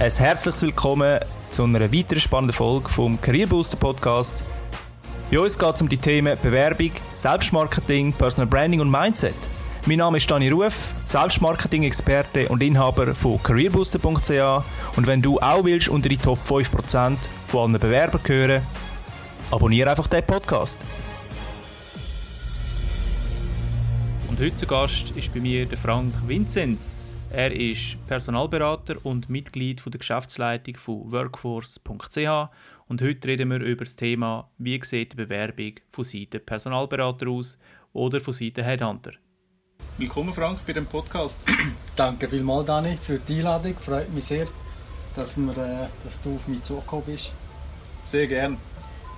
Ein herzliches Willkommen zu einer weiteren spannenden Folge vom Career Booster Podcast. Bei uns geht es um die Themen Bewerbung, Selbstmarketing, Personal Branding und Mindset. Mein Name ist Dani Ruf, Selbstmarketing-Experte und Inhaber von careerbooster.ch und wenn du auch willst unter die Top 5% von allen Bewerbern gehören, abonniere einfach den Podcast. Und heute zu Gast ist bei mir der Frank Vinzenz. Er ist Personalberater und Mitglied der Geschäftsleitung von workforce.ch und heute reden wir über das Thema, wie sieht die Bewerbung von Seiten Personalberater aus oder von Seiten Headhunter. Willkommen Frank bei dem Podcast. Danke vielmals Dani für die Einladung. Freut mich sehr, dass, wir, äh, dass du auf mich zugekommen bist. Sehr gern.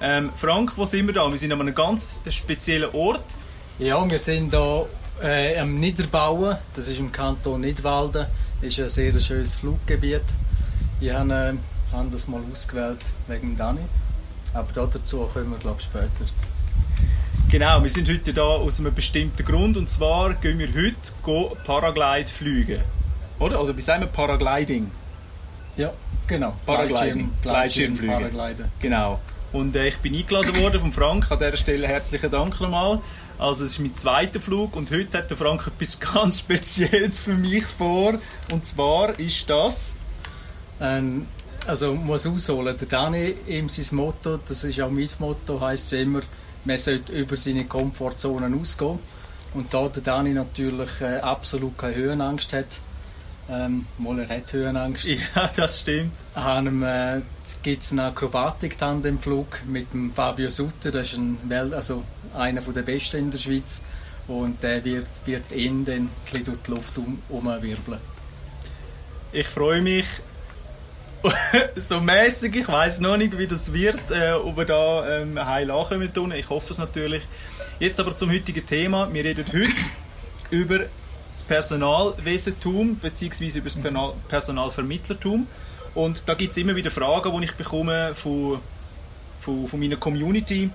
Ähm, Frank, wo sind wir da? Wir sind an einem ganz speziellen Ort. Ja, wir sind hier äh, am Niederbauen, das ist im Kanton Nidwalden, ist ein sehr schönes Fluggebiet. Ich habe, äh, habe das mal ausgewählt wegen Dani, aber dazu kommen wir glaube ich später. Genau, wir sind heute da aus einem bestimmten Grund und zwar gehen wir heute Paraglide fliegen. Oder? Also wie sagen wir Paragliding? Ja, genau. Paragliding. Gleitschirmflüge. Paragliden. Genau. Und äh, ich bin eingeladen worden von Frank. An dieser Stelle herzlichen Dank nochmal. Also es ist mein zweiter Flug und heute hat der Frank etwas ganz Spezielles für mich vor. Und zwar ist das... Ähm, also muss ausholen. Der Dani, ihm sein Motto, das ist auch mein Motto, heisst ja immer, man sollte über seine Komfortzone ausgehen. Und da der Dani natürlich äh, absolut keine Höhenangst hat, ähm, mal er hat Höhenangst. Ja, das stimmt. äh, gibt es einen Akrobatik-Tandemflug mit dem Fabio Sutter, das ist ein Welt, also einer der besten in der Schweiz. Und der wird, wird ihn dann durch die Luft um, umwirbeln. Ich freue mich so mäßig. Ich weiß noch nicht, wie das wird, äh, ob wir da ähm, heil ankommen tun. Ich hoffe es natürlich. Jetzt aber zum heutigen Thema. Wir reden heute über das Personalwesentum bzw. über das Personalvermittlertum. Und da gibt es immer wieder Fragen, die ich bekomme von, von, von meiner Community.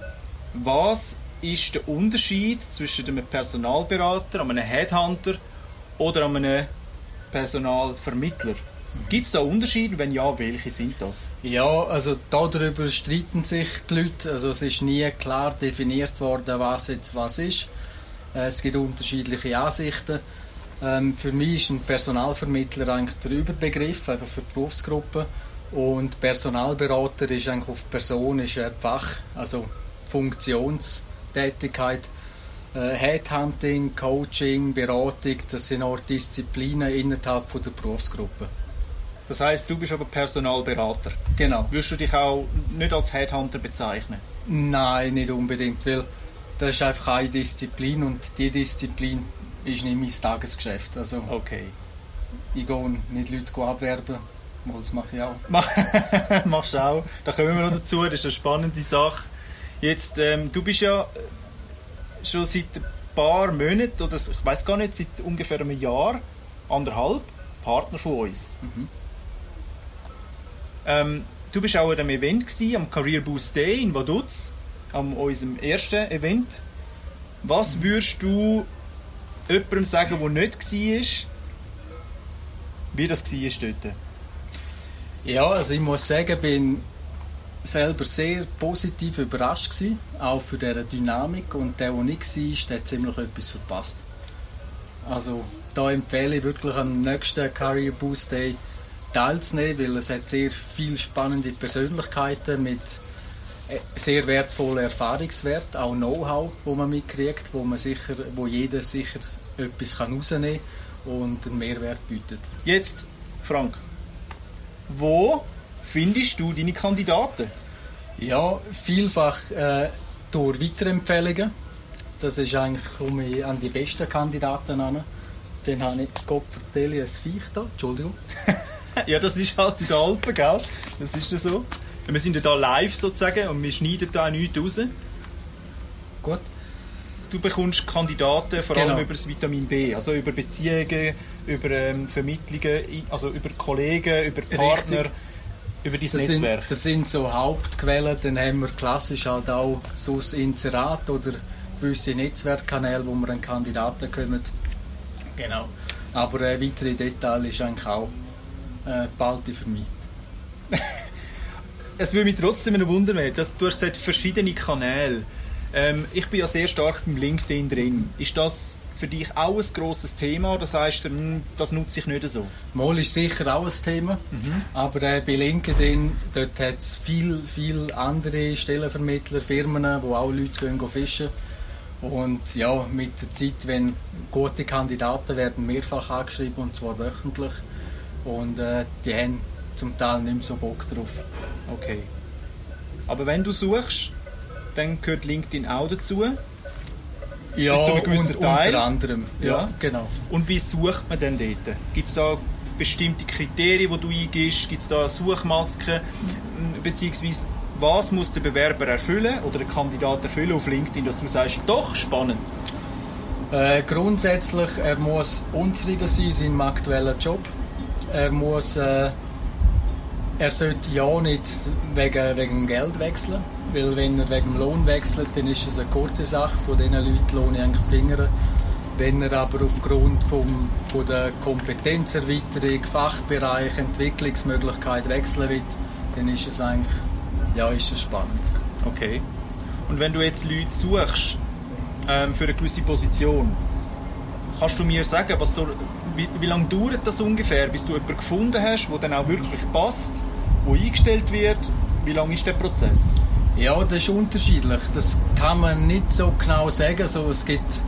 Was ist der Unterschied zwischen einem Personalberater, einem Headhunter oder einem Personalvermittler? Gibt es da Unterschiede? Wenn ja, welche sind das? Ja, also darüber streiten sich die Leute. Also es ist nie klar definiert worden, was jetzt was ist. Äh, es gibt unterschiedliche Ansichten. Ähm, für mich ist ein Personalvermittler eigentlich der Überbegriff, einfach für die Berufsgruppe. Und Personalberater ist eigentlich auf Person, ist ein Fach, also Funktionstätigkeit. Äh, Headhunting, Coaching, Beratung, das sind auch Disziplinen innerhalb von der Berufsgruppe. Das heißt, du bist aber Personalberater. Genau. Würdest du dich auch nicht als Headhunter bezeichnen? Nein, nicht unbedingt, weil das ist einfach eine Disziplin und die Disziplin ist nicht mein Tagesgeschäft. Also okay. Ich gehe nicht Leute abwerben, das mache ich auch. Machst du auch. Da kommen wir noch dazu, das ist eine spannende Sache. Jetzt, ähm, du bist ja schon seit ein paar Monaten, oder ich weiß gar nicht, seit ungefähr einem Jahr, anderthalb, Partner von uns. Mhm. Ähm, du bist auch an einem Event gewesen, am Career Boost Day in Vaduz, an unserem ersten Event. Was mhm. würdest du jemandem sagen, der nicht war, wie das war dort? Ja, also ich muss sagen, ich bin selber sehr positiv überrascht gewesen, auch für diese Dynamik und der, der nicht war, hat ziemlich etwas verpasst. Also da empfehle ich wirklich am nächsten Career Boost Day teilzunehmen, weil es hat sehr viele spannende Persönlichkeiten mit sehr wertvollen Erfahrungswert, auch Know-how, wo man mitkriegt, wo man sicher, wo jeder sicher etwas kann rausnehmen und einen Mehrwert bietet. Jetzt, Frank, wo findest du deine Kandidaten? Ja, vielfach äh, durch Weiterempfehlungen. Das ist eigentlich, komme ich an die besten Kandidaten an. Dann habe ich Gott vertelle ein Viech da. Entschuldigung. ja, das ist halt in den Alpen, gell? Das ist ja so. Wir sind ja da live sozusagen und wir schneiden da nichts raus. Gut. Du bekommst Kandidaten vor allem genau. über das Vitamin B, also über Beziehungen, über ähm, Vermittlungen, also über Kollegen, über Partner. Richtig. Über dein das Netzwerk? Sind, das sind so Hauptquellen. Dann haben wir klassisch halt auch so das Inserat oder gewisse Netzwerkkanäle, wo wir an Kandidaten kommen. Genau. Aber äh, weitere Details ist eigentlich auch äh, bald für mich. es würde mich trotzdem wundern, dass du hast gesagt, verschiedene Kanäle. Ähm, ich bin ja sehr stark beim LinkedIn drin. Ist das für dich auch ein grosses Thema? Das heißt, hm, das nutze ich nicht so? Mal ist sicher auch ein Thema, mhm. aber äh, bei LinkedIn dort hat es viele viel andere Stellenvermittler, Firmen, wo auch Leute gehen, gehen fischen und ja, mit der Zeit, wenn gute Kandidaten werden mehrfach angeschrieben und zwar wöchentlich und äh, die haben zum Teil nicht mehr so Bock drauf. Okay. Aber wenn du suchst, dann gehört LinkedIn auch dazu. Ja, Bis zu einem gewissen und, Teil. unter anderem. Ja, ja, genau. Und wie sucht man denn dort? Gibt es da bestimmte Kriterien, die du eingibst? Gibt es da Suchmasken? Beziehungsweise, was muss der Bewerber erfüllen oder der Kandidat erfüllen auf LinkedIn, dass du sagst, doch, spannend? Äh, grundsätzlich, er muss unzufrieden sein in seinem aktuellen Job. Er muss... Äh, er sollte ja nicht wegen, wegen Geld wechseln, weil wenn er wegen Lohn wechselt, dann ist es eine kurze Sache, von diesen Leuten lohne ich eigentlich die Finger. Wenn er aber aufgrund vom, von der Kompetenzerweiterung, Fachbereich, Entwicklungsmöglichkeit wechseln will, dann ist es eigentlich ja, ist es spannend. Okay. Und wenn du jetzt Leute suchst ähm, für eine gewisse Position, kannst du mir sagen, was so, wie, wie lange dauert das ungefähr, bis du jemanden gefunden hast, der dann auch wirklich passt, wo eingestellt wird? Wie lange ist der Prozess? Ja, das ist unterschiedlich. Das kann man nicht so genau sagen. So, es gibt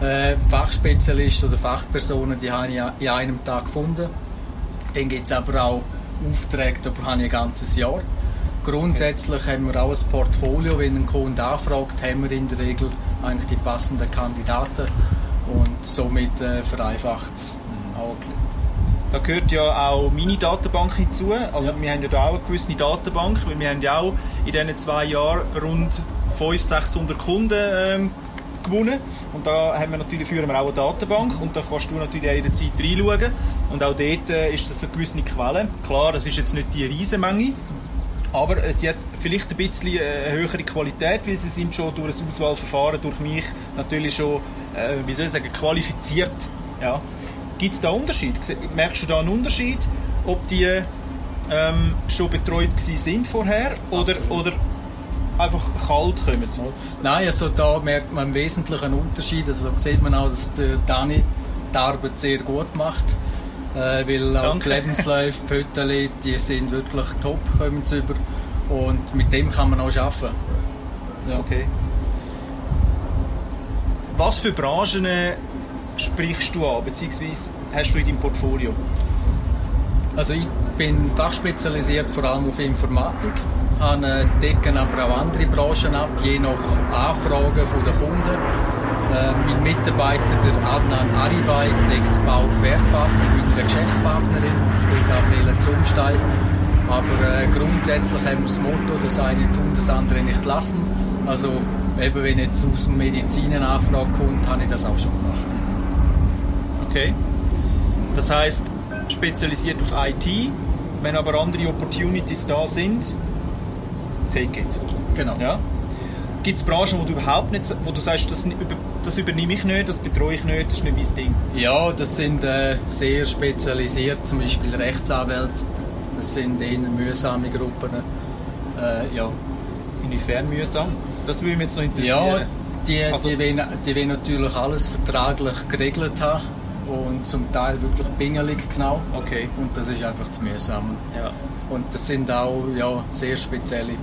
äh, Fachspezialisten oder Fachpersonen, die habe ich in einem Tag gefunden. Dann gibt es aber auch Aufträge, da habe ich ein ganzes Jahr. Grundsätzlich haben wir auch ein Portfolio. Wenn ein Kunde anfragt, haben wir in der Regel eigentlich die passenden Kandidaten und somit äh, vereinfacht es auch da gehört ja auch meine Datenbank hinzu. Also ja. wir haben ja da auch eine gewisse Datenbank, weil wir haben ja auch in diesen zwei Jahren rund 500, 600 Kunden ähm, gewonnen. Und da haben wir natürlich, führen wir auch eine Datenbank und da kannst du natürlich auch jederzeit reinschauen. Und auch dort äh, ist das eine gewisse Quelle. Klar, das ist jetzt nicht die Riesenmenge, aber sie hat vielleicht ein bisschen äh, eine höhere Qualität, weil sie sind schon durch das Auswahlverfahren durch mich natürlich schon, äh, wie soll ich sagen, qualifiziert. Ja. Gibt es da Unterschied? Merkst du da einen Unterschied, ob die ähm, schon betreut sind vorher oder, oder einfach kalt kommen? Nein, also da merkt man im Wesentlichen einen Unterschied. Also da sieht man auch, dass der Dani die Arbeit sehr gut macht. Äh, weil auch die Lebensläufe, die Fotos, die sind wirklich top, kommen sie über. Und mit dem kann man auch arbeiten. Ja. Okay. Was für Branchen sprichst du an, beziehungsweise hast du in deinem Portfolio? Also ich bin fachspezialisiert vor allem auf Informatik, habe decken aber auch andere Branchen ab, je nach Anfragen der Kunden. Äh, mein Mitarbeiter, der Adnan Arivai, deckt das Baugewerbe ab mit meiner Geschäftspartnerin, die Gabriele Zumstein. Aber äh, grundsätzlich haben wir das Motto, das eine tun, das andere nicht lassen. Also eben wenn jetzt aus dem Medizin eine Anfrage kommt, habe ich das auch schon gemacht. Okay. Das heißt spezialisiert auf IT, wenn aber andere Opportunities da sind, take it. Genau. Ja? Gibt es Branchen, wo du überhaupt nicht, wo du sagst, das, das übernehme ich nicht, das betreue ich nicht, das ist nicht mein Ding? Ja, das sind äh, sehr spezialisiert, zum Beispiel Rechtsanwälte. Das sind eher mühsame Gruppen. Äh, ja. Inwiefern mühsam? Das würde mich jetzt noch interessieren. Ja, die, also, die, wollen, die wollen natürlich alles vertraglich geregelt haben und zum Teil wirklich pingelig genau. Okay. Und das ist einfach zu mühsam. Ja. Und das sind auch ja, sehr spezielle.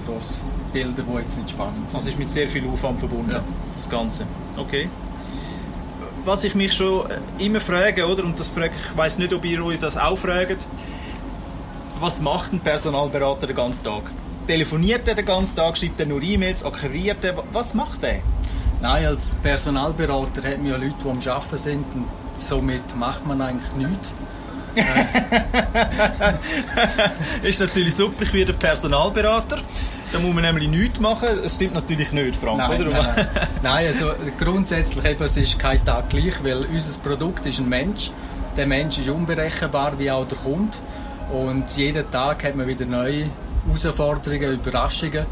Bilder, die jetzt nicht spannend sind. Also ist mit sehr viel Aufwand verbunden, ja. das Ganze. Okay. Was ich mich schon äh, immer frage, oder, und das frage ich, weiß nicht, ob ihr euch das auch fragt, was macht ein Personalberater den ganzen Tag? Telefoniert er den ganzen Tag, schreibt er nur E-Mails, akquiriert er, was macht er? Nein, als Personalberater hat man ja Leute, die am Arbeiten sind und somit macht man eigentlich nichts. ist natürlich super, ich werde Personalberater. Da muss man nämlich nichts machen. Das stimmt natürlich nicht, Frank, nein, oder? Nein, nein. also grundsätzlich eben, es ist kein Tag gleich, weil unser Produkt ist ein Mensch. Der Mensch ist unberechenbar, wie auch der Kunde. Und jeden Tag hat man wieder neue Herausforderungen, Überraschungen.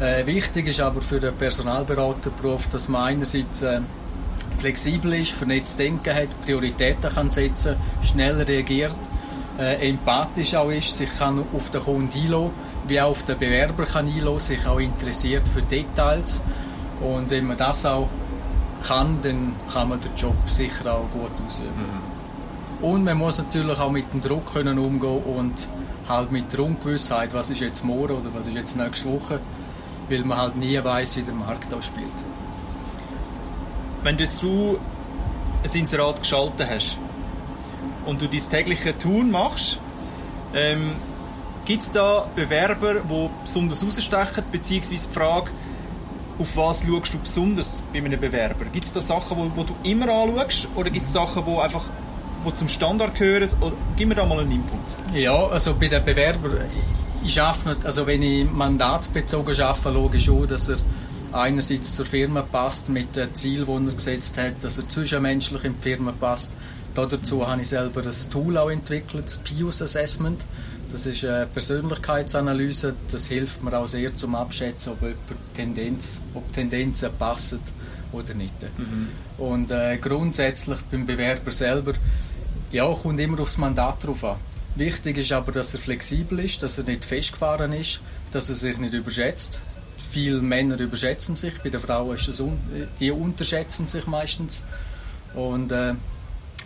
Äh, wichtig ist aber für den Personalberaterberuf, dass man einerseits äh, flexibel ist, vernetztes Denken hat, Prioritäten kann setzen, schnell reagiert äh, empathisch auch ist, sich kann auf den Kunden einlassen, wie auch auf den Bewerber kann einlassen, sich auch interessiert für Details. Und wenn man das auch kann, dann kann man den Job sicher auch gut ausüben. Mhm. Und man muss natürlich auch mit dem Druck können umgehen und halt mit der Ungewissheit, was ist jetzt morgen oder was ist jetzt nächste Woche, weil man halt nie weiß, wie der Markt da spielt. Wenn du jetzt du ein Inserat geschaltet hast und du dein tägliche Tun machst, ähm, gibt es da Bewerber, die besonders rausstechen, beziehungsweise die Frage, auf was schaust du besonders bei einem Bewerber? Gibt es da Sachen, wo, du immer anschaust oder gibt es Sachen, die einfach wo zum Standard gehören? Oder, gib mir da mal einen Input. Ja, also bei den Bewerbern, ich arbeite also wenn ich mandatsbezogen arbeite, logisch auch, dass er einerseits zur Firma passt mit dem Ziel, das er gesetzt hat, dass er zwischenmenschlich in die Firma passt. Dazu habe ich selber ein Tool auch entwickelt, das Pius Assessment. Das ist eine Persönlichkeitsanalyse. Das hilft mir auch sehr zum Abschätzen, ob, Tendenz, ob Tendenzen passen oder nicht. Mhm. Und äh, grundsätzlich beim Bewerber selber, ja, kommt immer aufs Mandat drauf an. Wichtig ist aber, dass er flexibel ist, dass er nicht festgefahren ist, dass er sich nicht überschätzt. Viele Männer überschätzen sich, bei den Frauen ist es un die unterschätzen sich meistens. Und äh,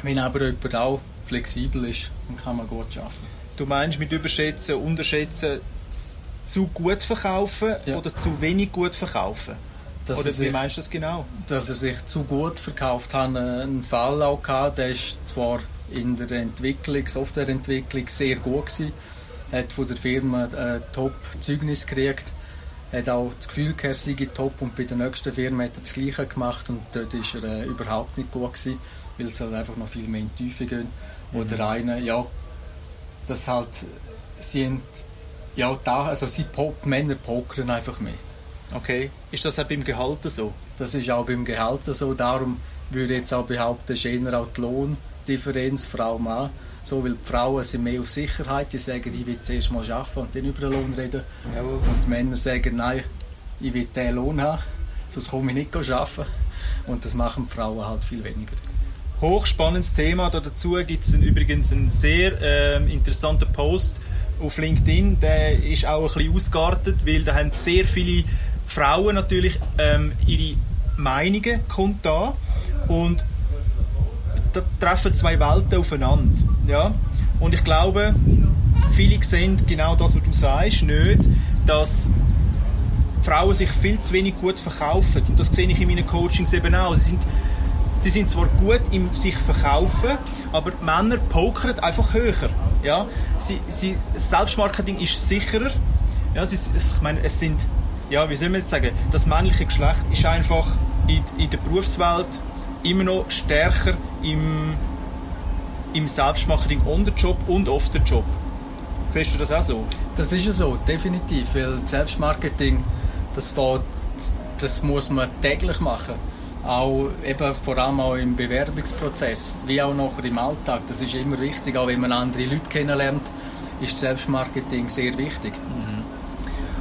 wenn aber jemand auch flexibel ist, dann kann man gut arbeiten. Du meinst mit überschätzen, unterschätzen, zu gut verkaufen ja. oder zu wenig gut verkaufen? Dass oder sich, wie meinst du das genau? Dass er sich zu gut verkauft hat. Einen Fall auch gehabt, der ist zwar in der Entwicklung, Softwareentwicklung sehr gut gewesen, hat von der Firma ein Top-Zeugnis gekriegt, hat auch das Gefühl gehabt, er sei top und bei der nächsten Firma hat er das Gleiche gemacht und dort ist er äh, überhaupt nicht gut gewesen, weil es halt einfach noch viel mehr in die Tiefe geht. Mhm. Oder einer, ja, dass halt sind ja da, also sie Pop, Männer pokern einfach mehr. Okay, ist das auch beim Gehalt so? Das ist auch beim Gehalt so, darum würde ich jetzt auch behaupten, ist eher auch die Lohndifferenz Frau-Mann. So, weil die Frauen sind mehr auf Sicherheit, die sagen, ich will zuerst mal arbeiten und dann über den Lohn reden. Jawohl. Und die Männer sagen, nein, ich will diesen Lohn haben, sonst komme ich nicht arbeiten. Und das machen die Frauen halt viel weniger hochspannendes Thema. Dazu gibt es übrigens einen sehr äh, interessanten Post auf LinkedIn. Der ist auch ein bisschen ausgeartet, weil da haben sehr viele Frauen natürlich ähm, ihre Meinungen kundtan und da treffen zwei Welten aufeinander. Ja? Und ich glaube, viele sehen genau das, was du sagst, nicht, dass Frauen sich viel zu wenig gut verkaufen. Und das sehe ich in meinen Coachings eben auch. Sie sind Sie sind zwar gut im sich verkaufen, aber Männer pokern einfach höher. Ja? Sie, sie, Selbstmarketing ist sicherer. Ja, sie, ich meine, es sind, ja, wie soll man jetzt sagen, das männliche Geschlecht ist einfach in, in der Berufswelt immer noch stärker im, im Selbstmarketing on the Job und off the Job. Siehst du das auch so? Das ist ja so, definitiv, weil Selbstmarketing, das, das muss man täglich machen auch eben vor allem auch im Bewerbungsprozess, wie auch noch im Alltag. Das ist immer wichtig, auch wenn man andere Leute kennenlernt, ist Selbstmarketing sehr wichtig. Mhm.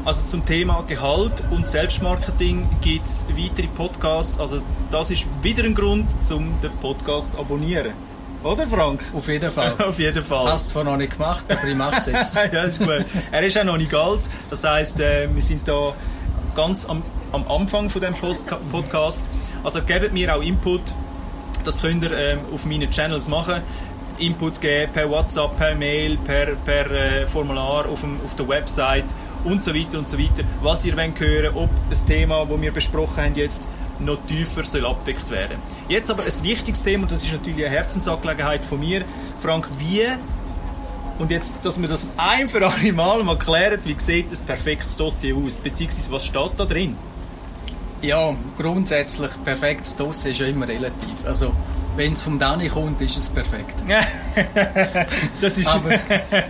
Also zum Thema Gehalt und Selbstmarketing gibt es weitere Podcasts. Also das ist wieder ein Grund, um den Podcast zu abonnieren. Oder Frank? Auf jeden Fall. Auf jeden Fall. Hast du zwar noch nicht gemacht, aber ich mache es jetzt. ja, ist gut. Er ist auch noch nicht alt. Das heisst, äh, wir sind da ganz am, am Anfang von dem Podcast. Also gebt mir auch Input. Das könnt ihr ähm, auf meinen Channels machen. Input geben per WhatsApp, per Mail, per, per äh, Formular auf, dem, auf der Website und so weiter und so weiter. Was ihr wollt hören, ob das Thema, das wir besprochen haben jetzt, noch tiefer soll abdeckt werden. Jetzt aber ein wichtiges Thema, und das ist natürlich eine Herzensangelegenheit von mir. Frank, wie und jetzt, dass wir das ein für alle Mal mal klären, wie sieht das perfektes Dossier aus, beziehungsweise was steht da drin? Ja, grundsätzlich perfektes Dossier ist ja immer relativ. Also, wenn es vom Dani kommt, ist es perfekt. das ist aber,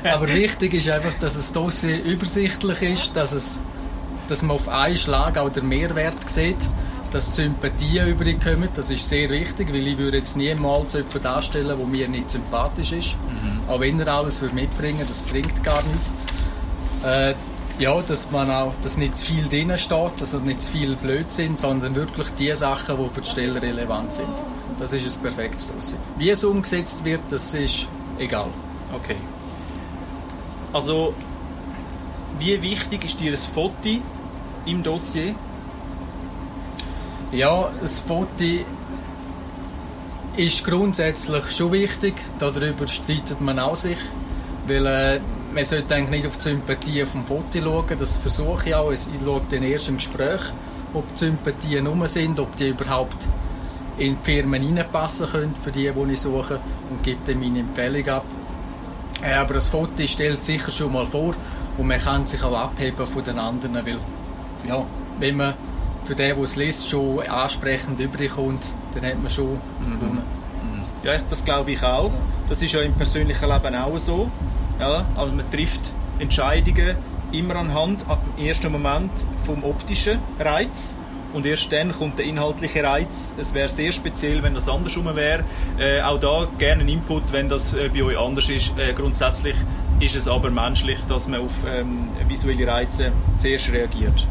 aber wichtig ist einfach, dass das Dossier übersichtlich ist, dass, es, dass man auf einen Schlag auch den Mehrwert sieht, dass die Sympathien überkommen. Das ist sehr wichtig, weil ich würde jetzt niemals jemanden darstellen, der mir nicht sympathisch ist. Mhm. Auch wenn er alles mitbringen das bringt gar nichts. Äh, ja, dass man auch, dass nicht zu viel drin steht, also nicht zu viel Blödsinn, sondern wirklich die Sachen, die für die Stelle relevant sind. Das ist ein perfektes Dossier. Wie es umgesetzt wird, das ist egal. Okay. Also, wie wichtig ist dir ein Foto im Dossier? Ja, das Foto ist grundsätzlich schon wichtig. Darüber streitet man auch sich. Weil äh, man sollte eigentlich nicht auf die Sympathie vom Foto schauen. Das versuche ich auch. Ich schaue dann erst im Gespräch, ob die Sympathien rum sind, ob die überhaupt in die Firmen reinpassen können, für die, die ich suche, und gebe dann meine Empfehlung ab. Äh, aber das Foto stellt sicher schon mal vor und man kann sich auch abheben von den anderen, weil ja, wenn man für den, der es liest, schon ansprechend überkommt, dann hat man schon Mhm. gewonnen. Ja, das glaube ich auch. Das ist ja im persönlichen Leben auch so. Ja, also man trifft Entscheidungen immer anhand, im ersten Moment vom optischen Reiz. Und erst dann kommt der inhaltliche Reiz. Es wäre sehr speziell, wenn das andersrum wäre. Äh, auch da gerne ein Input, wenn das äh, bei euch anders ist. Äh, grundsätzlich ist es aber menschlich, dass man auf ähm, visuelle Reize zuerst reagiert.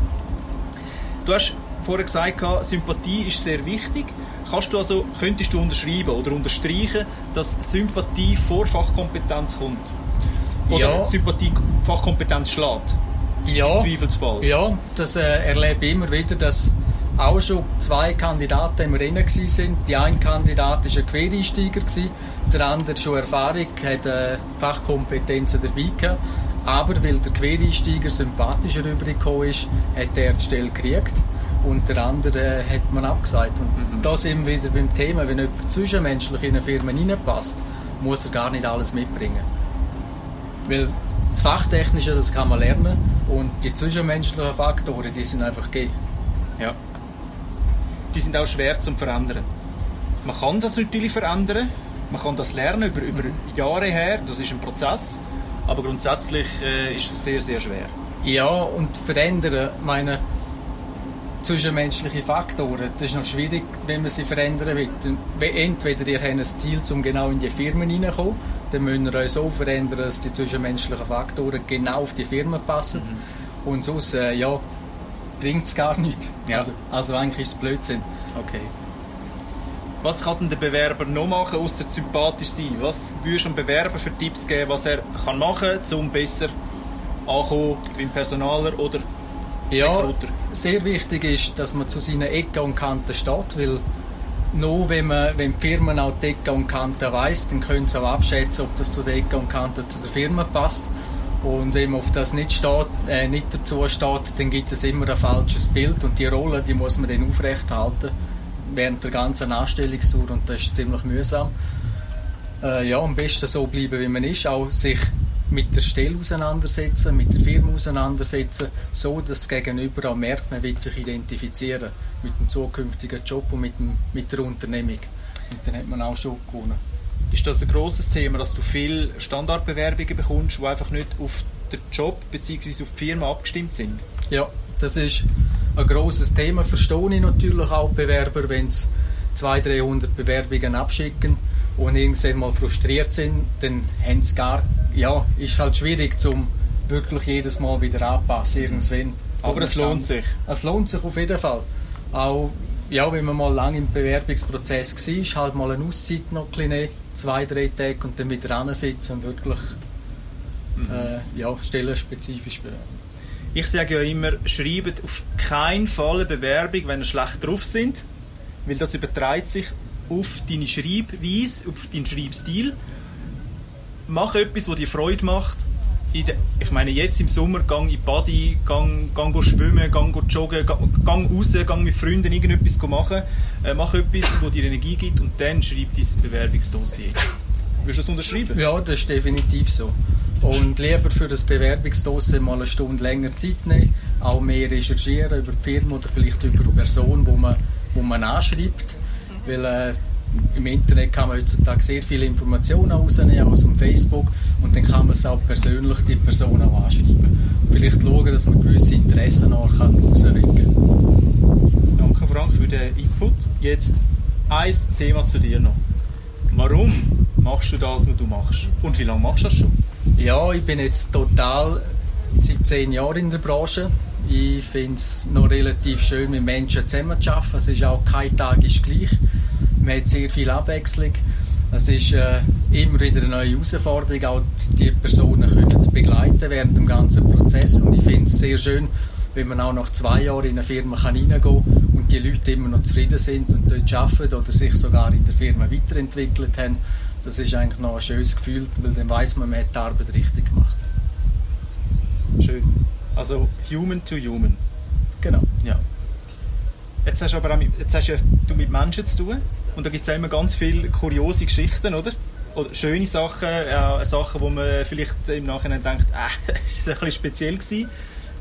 Du hast vorher gesagt, Sympathie ist sehr wichtig. Kannst du also, könntest du unterschreiben oder unterstreichen, dass Sympathie vor Fachkompetenz kommt? Oder Ja. Sympathie Fachkompetenz schlägt? Ja, Im Zweifelsfall. ja das äh, erlebe ich immer wieder, dass auch schon zwei Kandidaten im Rennen sind. Die ein Kandidat war ein Quereinsteiger, der andere schon Erfahrung, hat äh, Fachkompetenzen dabei gehabt. Aber weil der Quereinsteiger sympathischer rübergekommen ist, hat er die Stelle gekriegt und der andere äh, hat man abgesagt. Und da sind wir wieder beim Thema, wenn jemand zwischenmenschlich in eine Firma reinpasst, muss er gar nicht alles mitbringen. Weil das Fachtechnische, das kann man lernen und die zwischenmenschlichen Faktoren, die sind einfach gegeben. Ja. Die sind auch schwer zu verändern. Man kann das natürlich verändern, man kann das lernen über, über Jahre her, das ist ein Prozess, aber grundsätzlich äh, ist es sehr, sehr schwer. Ja, und verändern, meine zwischenmenschliche Faktoren, das ist noch schwierig, wenn man sie verändern will. Entweder ihr habt ein Ziel, um genau in die Firmen reinzukommen, dann müsst ihr euch so verändern, dass die zwischenmenschlichen Faktoren genau auf die Firma passen. Und sonst, äh, ja, bringt es gar nichts. Ja. Also, also eigentlich ist es Blödsinn. Okay. Was kann denn der Bewerber noch machen, außer sympathisch sein? Was würdest du einem Bewerber für Tipps geben, was er kann machen kann, um besser ankommen beim Personaler oder Ja, Recruiter? sehr wichtig ist, dass man zu seinen Ecken und Kanten steht, weil nur wenn, man, wenn die Firmen auch die Ecken und Kanten weiss, dann können sie auch abschätzen, ob das zu den Ecken und Kanten zu der Firma passt. Und wenn man auf das nicht, steht, äh, nicht dazu steht, dann gibt es immer ein falsches Bild und die Rolle, die muss man dann aufrechthalten während der ganzen Anstellungsdauer und das ist ziemlich mühsam. Äh, ja, am besten so bleiben, wie man ist, auch sich mit der Stelle auseinandersetzen, mit der Firma auseinandersetzen, so dass das Gegenüber auch merkt, man will sich identifizieren mit dem zukünftigen Job und mit, dem, mit der Unternehmung. Und dann hat man auch schon gewonnen. Ist das ein grosses Thema, dass du viele Standardbewerbungen bekommst, die einfach nicht auf den Job bzw. auf die Firma abgestimmt sind? Ja, das ist ein grosses Thema. Verstehe ich natürlich auch Bewerber, wenn sie 200, 300 Bewerbungen abschicken und irgendwann mal frustriert sind, dann haben sie gar, ja, ist halt schwierig, zum wirklich jedes Mal wieder anpassen, irgendwann. Aber es lohnt sich. Es lohnt sich auf jeden Fall. Auch, ja, wenn man mal lange im Bewerbungsprozess war, halt mal eine Auszeit noch ein nehmen, zwei, drei Tage und dann wieder sitzen und wirklich äh, ja, stellenspezifisch bewerben. Ich sage ja immer, schreibt auf keinen Fall eine Bewerbung, wenn ihr schlecht drauf sind, weil das überträgt sich auf deine Schreibweise, auf deinen Schreibstil. Mach etwas, was dir Freude macht. Ich meine, jetzt im Sommer gang in Body, gang, gang schwimmen, gang joggen, gang, gang raus, gang mit Freunden irgendetwas machen. Äh, mach etwas, das dir Energie gibt und dann schreib dein Bewerbungsdossier. Würdest du das unterschreiben? Ja, das ist definitiv so. Und lieber für das Bewerbungsdossier mal eine Stunde länger Zeit nehmen, auch mehr recherchieren über die Firma oder vielleicht über die Person, wo man, wo man anschreibt. Weil äh, im Internet kann man heutzutage sehr viele Informationen rausnehmen, auch aus dem Facebook, und dann kann man es auch persönlich die Person auch anschreiben. Und vielleicht schauen, dass man gewisse Interessen auch kann herausregen kann. Danke Frank für den Input. Jetzt ein Thema zu dir noch. Warum machst du das, was du machst? Und wie lange machst du das schon? Ja, ich bin jetzt total seit zehn Jahren in der Branche. Ich finde es noch relativ schön, mit Menschen zusammenzuarbeiten. Es ist auch kein Tag ist gleich. Man hat sehr viel Abwechslung. Es ist äh, immer wieder eine neue Herausforderung, auch die Personen können zu begleiten während dem ganzen Prozess. Und ich finde es sehr schön, wenn man auch nach zwei Jahren in eine Firma kann reingehen kann und die Leute immer noch zufrieden sind und dort arbeiten oder sich sogar in der Firma weiterentwickelt haben. Das ist eigentlich noch ein schönes Gefühl, weil dann weiß man, man hat die Arbeit richtig gemacht. Schön. Also human to human. Genau. Ja. Jetzt hast du aber auch mit, jetzt hast ja, du mit Menschen zu tun und da gibt es ja immer ganz viele kuriose Geschichten, oder? Oder schöne Sachen, äh, Sachen, wo man vielleicht im Nachhinein denkt, äh, das war ein bisschen speziell gewesen.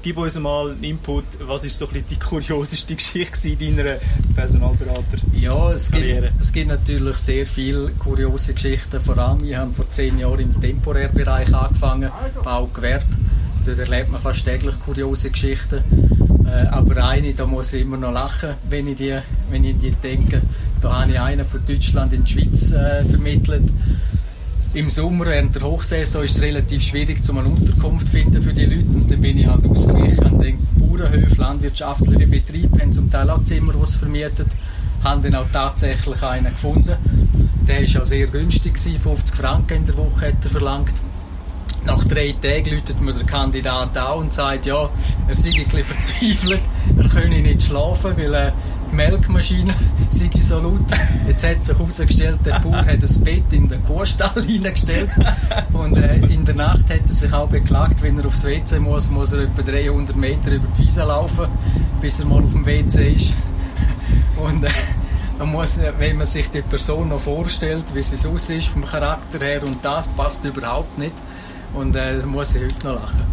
Gib uns mal einen Input, was ist so ein bisschen die kurioseste Geschichte in deiner Personalberater? Ja, es gibt, es gibt natürlich sehr viele kuriose Geschichten. Vor allem, wir haben vor zehn Jahren im Temporärbereich angefangen, Baugewerbe. Dort erlebt man fast täglich kuriose Geschichten. Äh, aber eine, da muss ich immer noch lachen, wenn ich die, wenn ich die denke. Da habe ich einen von Deutschland in die Schweiz äh, vermittelt. Im Sommer während der Hochsaison ist es relativ schwierig, um eine Unterkunft zu finden für die Leute. Und dann bin ich halt ausgewichen und denke, Bauernhöfe, landwirtschaftliche Betriebe haben zum Teil auch Zimmer, die sie vermietet. Haben dann auch tatsächlich einen gefunden. Der war auch sehr günstig, 50 Franken in der Woche hat er verlangt. Nach drei Tagen läutet mir der Kandidat an und sagt, ja, er sei bisschen verzweifelt, er könne nicht schlafen, weil äh, die Melkmaschine sei so laut. Jetzt hat sich herausgestellt, der Bauer hat ein Bett in den Kuhstall hineingestellt und äh, in der Nacht hat er sich auch beklagt, wenn er aufs WC muss, muss er etwa 300 Meter über die Wiese laufen, bis er mal auf dem WC ist. Und äh, man muss, wenn man sich die Person noch vorstellt, wie sie sonst ist vom Charakter her und das passt überhaupt nicht, und äh, das muss ich heute noch lachen.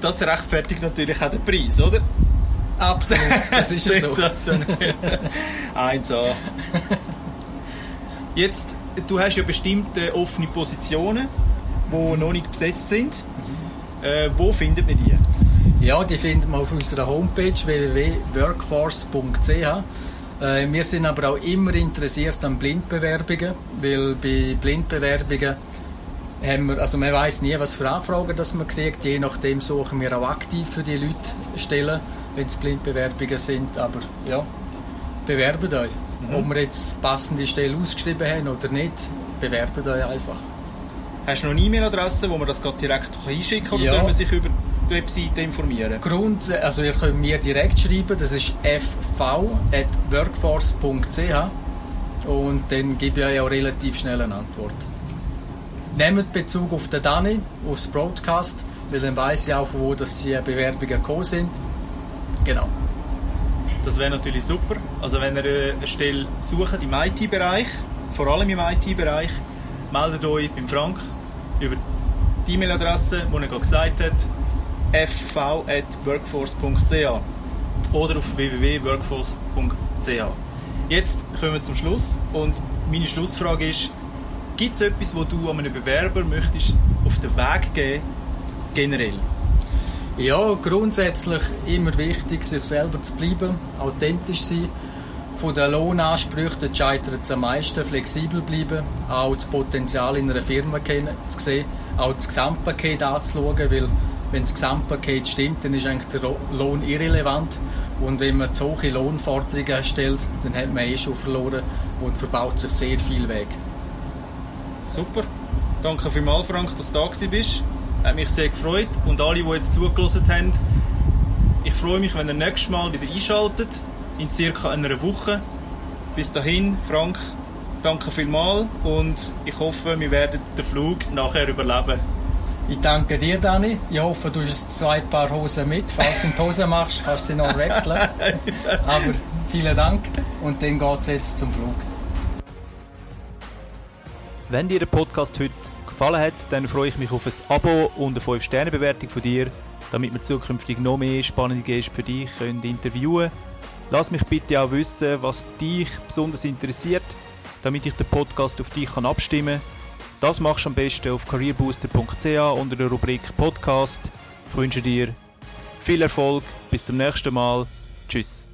Das rechtfertigt natürlich auch den Preis, oder? Absolut, das ist so. 1A. Jetzt, du hast ja bestimmte offene Positionen, die noch nicht besetzt sind. Äh, wo findet man die? Ja, die findet man auf unserer Homepage www.workforce.ch. Äh, wir sind aber auch immer interessiert an Blindbewerbungen, weil bei Blindbewerbungen wir, also man weiß nie, was für Anfragen das man kriegt. Je nachdem suchen wir auch aktiv für die Leute Stellen, wenn es Blindbewerbungen sind. Aber ja, bewerbt euch. Mhm. Ob wir jetzt passende Stelle ausgeschrieben haben oder nicht, bewerbt euch einfach. Hast du noch eine E-Mail-Adresse, wo man das direkt einschicken kann oder ja. soll man sich über die Webseite informieren? Grund, also ihr könnt mir direkt schreiben, das ist fv.workforce.ch und dann gebe ich euch auch relativ schnell eine Antwort. Nehmt Bezug auf den Dani, aufs Broadcast, weil dann weiß ich auch, wo dass die Bewerbungen gekommen sind. Genau. Das wäre natürlich super. Also wenn ihr eine Stelle sucht im IT-Bereich, vor allem im IT-Bereich, meldet euch beim Frank über die E-Mail-Adresse, die er gesagt hat, fv.workforce.ch oder auf www.workforce.ch. Jetzt kommen wir zum Schluss und meine Schlussfrage ist, Gibt es etwas, wo du einem Bewerber möchtest auf den Weg geben, generell? Ja, grundsätzlich immer wichtig, sich selber zu bleiben, authentisch sein. Von den Lohnansprüchen scheitert es am meisten, flexibel bleiben, auch das Potenzial in einer Firma zu sehen, auch das Gesamtpaket anzuschauen, weil wenn das Gesamtpaket stimmt, dann ist eigentlich der Lohn irrelevant. Und wenn man zu hohe Lohnforderungen stellt, dann hat man eh schon verloren und verbaut sich sehr viel weg. Super. Danke vielmals, Frank, dass du da bist. Hat mich sehr gefreut. Und alle, die jetzt zugelassen haben, ich freue mich, wenn ihr nächstes Mal wieder einschaltet, in circa einer Woche. Bis dahin, Frank, danke vielmals und ich hoffe, wir werden den Flug nachher überleben. Ich danke dir, Dani. Ich hoffe, du hast zwei Paar Hosen mit. Falls du die Hose machst, kannst du sie noch wechseln. Aber vielen Dank und dann geht es jetzt zum Flug. Wenn dir der Podcast heute gefallen hat, dann freue ich mich auf ein Abo und eine 5-Sterne-Bewertung von dir, damit wir zukünftig noch mehr spannende Gäste für dich können interviewen können. Lass mich bitte auch wissen, was dich besonders interessiert, damit ich den Podcast auf dich abstimmen kann. Das machst du am besten auf careerbooster.ch unter der Rubrik Podcast. Ich wünsche dir viel Erfolg, bis zum nächsten Mal. Tschüss.